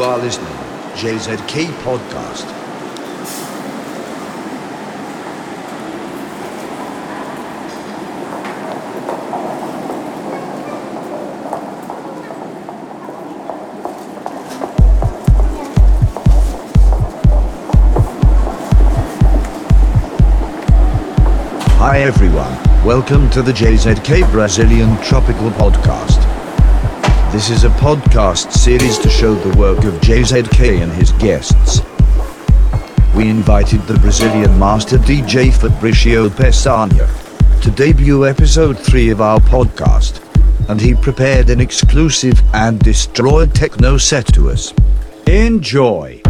You are listening JZK Podcast. Hi everyone, welcome to the JZK Brazilian Tropical Podcast. This is a podcast series to show the work of JZK and his guests. We invited the Brazilian master DJ Fabricio Peçanha to debut episode 3 of our podcast, and he prepared an exclusive and destroyed techno set to us. Enjoy!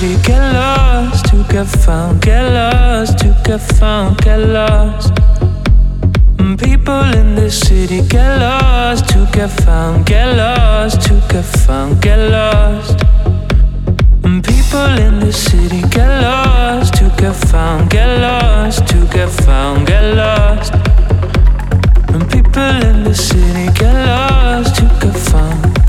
City get lost, to get found, get lost, to get found, get lost. People in this city get lost, to get found, get lost, to get found, get lost. People in this city get lost, to get found, get lost, to get found, get lost. People in the city get lost, to get found.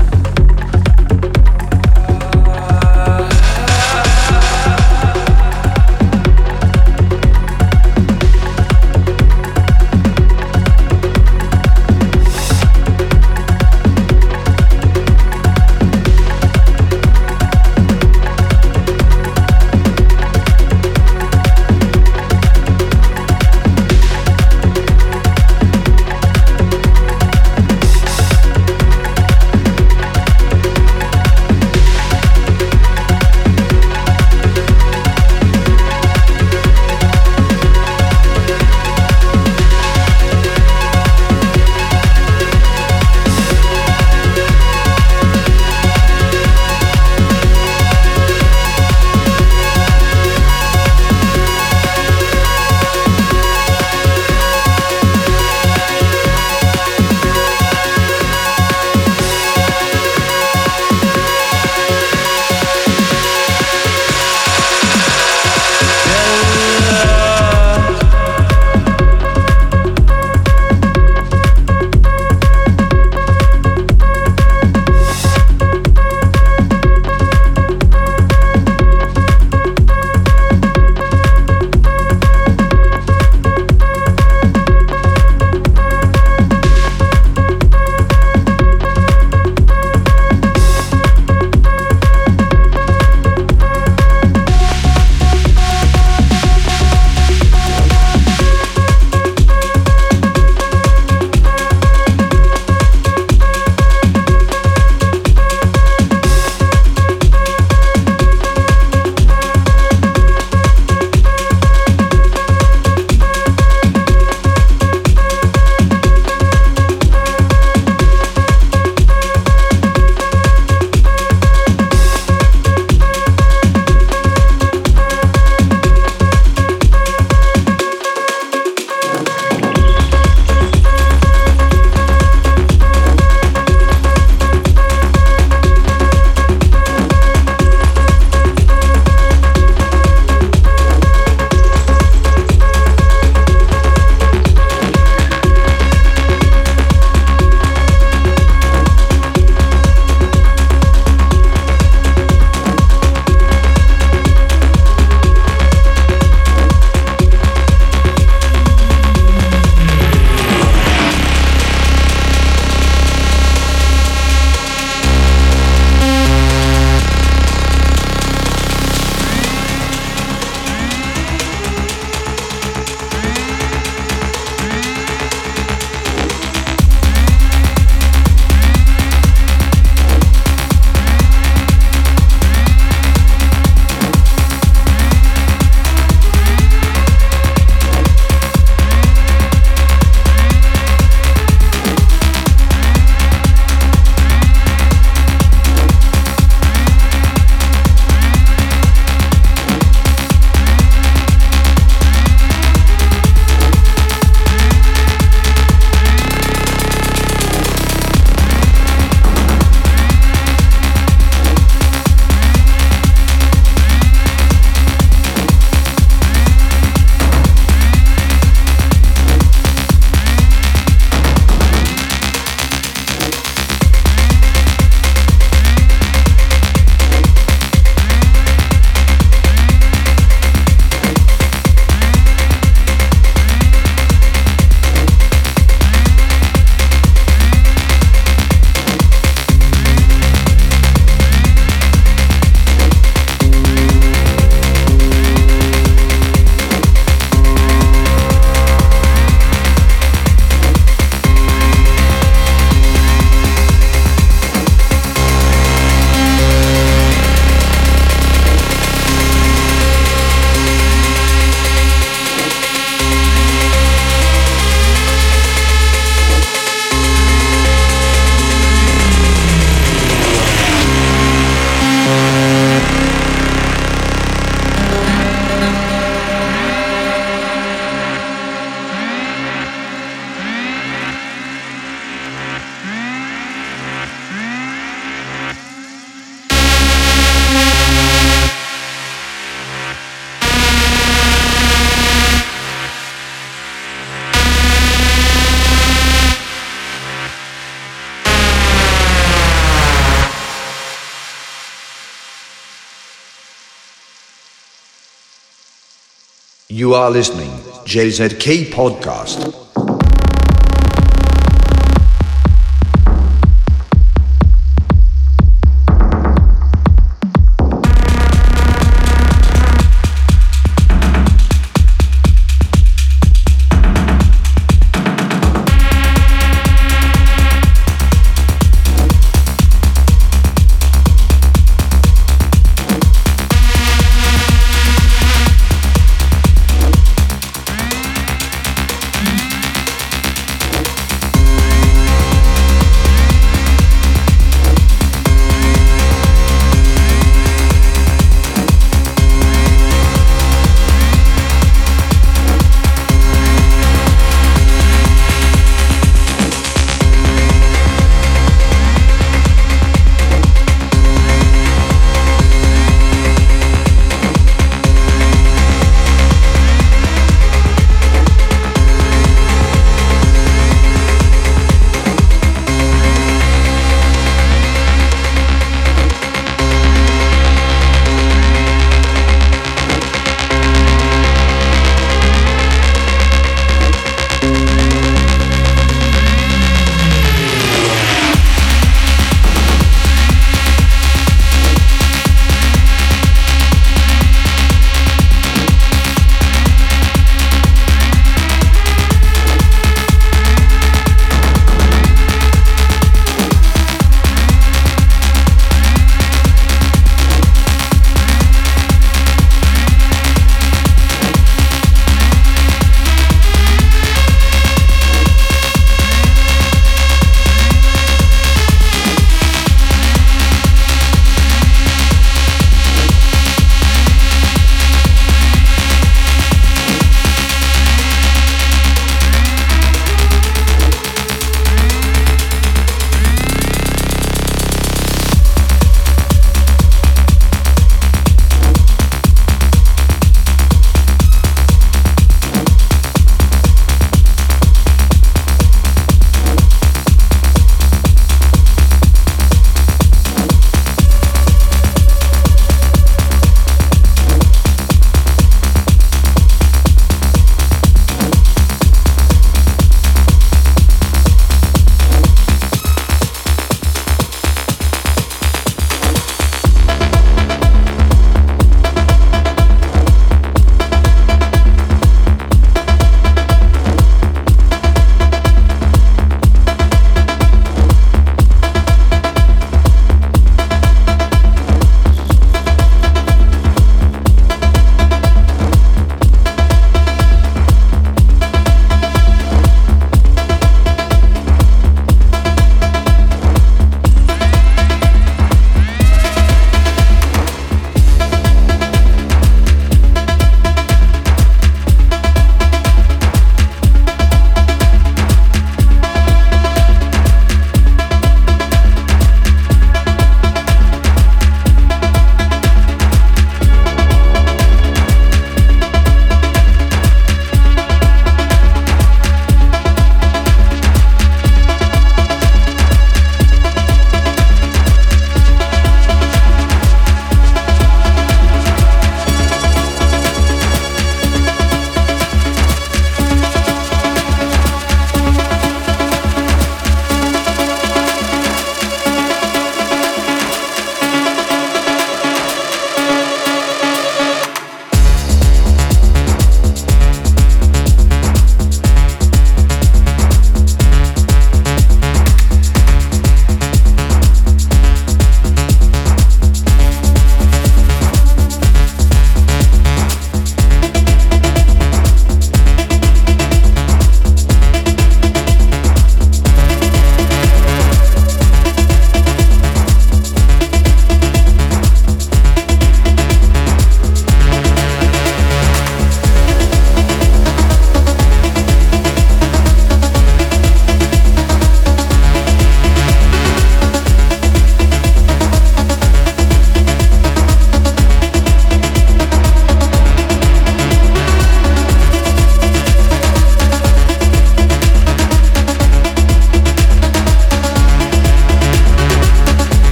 You are listening JZK Podcast.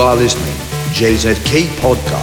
You are listening JZK Podcast.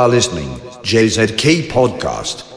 Are listening, JZK Podcast.